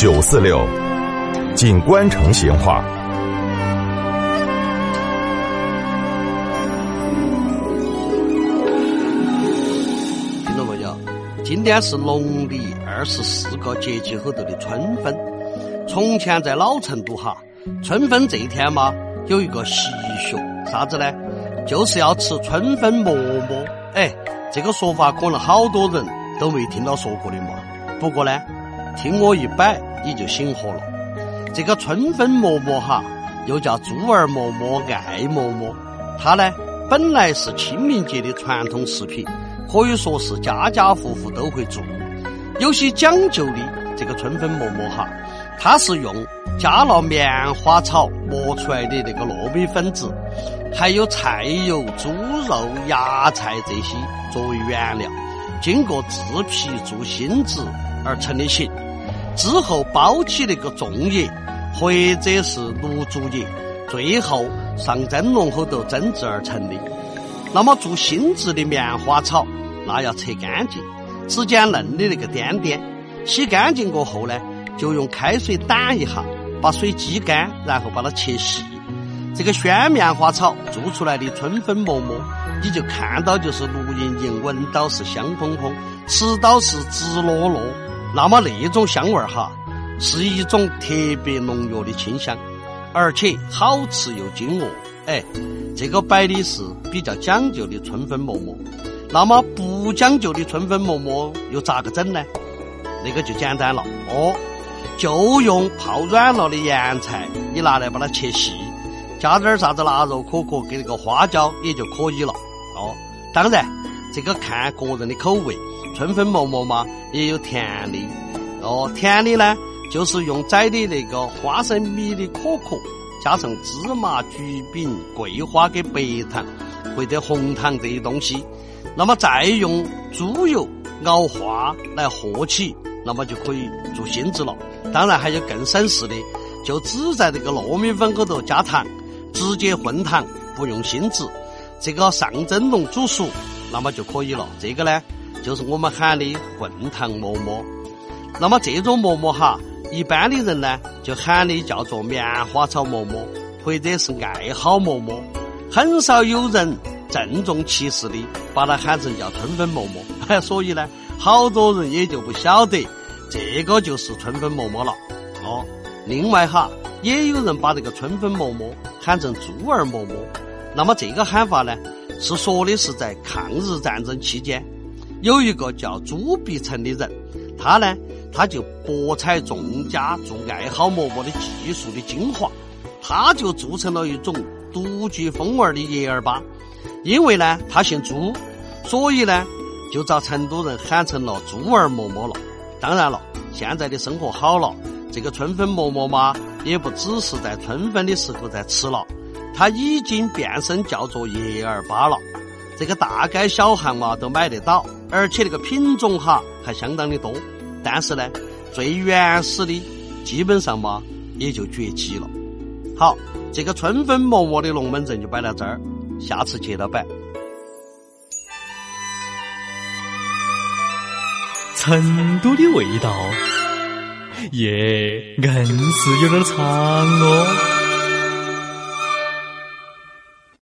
九四六，锦官城闲话。听到没有？今天是农历二十四个节气后头的春分。从前在老成都哈，春分这一天嘛，有一个习俗，啥子呢？就是要吃春分馍馍。哎，这个说法可能好多人都没听到说过的嘛。不过呢，听我一摆，你就醒火了。这个春分馍馍哈，又叫猪儿馍馍、爱馍馍，它呢本来是清明节的传统食品，可以说是家家户户都会做。有些讲究的这个春分馍馍哈，它是用加了棉花草磨出来的那个糯米粉子，还有菜油、猪肉、芽菜这些作为原料，经过制皮做芯子而成的形。之后包起那个粽叶，或者是卤竹叶，最后上蒸笼后头蒸制而成的。那么做新制的棉花草，那要扯干净，只捡嫩的那个颠颠。洗干净过后呢，就用开水掸一下，把水挤干，然后把它切细。这个鲜棉花草做出来的春分馍馍，你就看到就是绿莹莹，闻到是香喷喷，吃到是直落落。那么那种香味儿哈，是一种特别浓郁的清香，而且好吃又经饿。哎，这个摆的是比较讲究的春分馍馍。那么不讲究的春分馍馍又咋个整呢？那个就简单了哦，就用泡软了的盐菜，你拿来把它切细，加点啥子腊肉、可可跟那个花椒也就可以了哦。当然，这个看个人的口味。春分馍馍嘛，也有甜的哦。甜的呢，就是用宰的那个花生米的可可，加上芝麻、橘饼、桂花跟白糖或者红糖这些东西，那么再用猪油熬化来和起，那么就可以做芯子了。当然还有更省事的，就只在这个糯米粉高头加糖，直接混糖，不用芯子，这个上蒸笼煮熟，那么就可以了。这个呢？就是我们喊的混糖馍馍，那么这种馍馍哈，一般的人呢就喊的叫做棉花草馍馍，或者是艾蒿馍馍，很少有人郑重其事的把它喊成叫春分馍馍，所以呢，好多人也就不晓得这个就是春分馍馍了。哦，另外哈，也有人把这个春分馍馍喊成猪儿馍馍，那么这个喊法呢，是说的是在抗日战争期间。有一个叫朱碧成的人，他呢，他就博采众家做艾蒿馍馍的技术的精华，他就做成了一种独具风味的叶儿粑。因为呢，他姓朱，所以呢，就遭成都人喊成了猪儿馍馍了。当然了，现在的生活好了，这个春分馍馍嘛，也不只是在春分的时候在吃了，它已经变身叫做叶儿粑了。这个大街小巷嘛都买得到，而且那个品种哈还相当的多。但是呢，最原始的基本上嘛也就绝迹了。好，这个春分馍馍的龙门阵就摆到这儿，下次接着摆。成都的味道，耶，硬是有点长哦。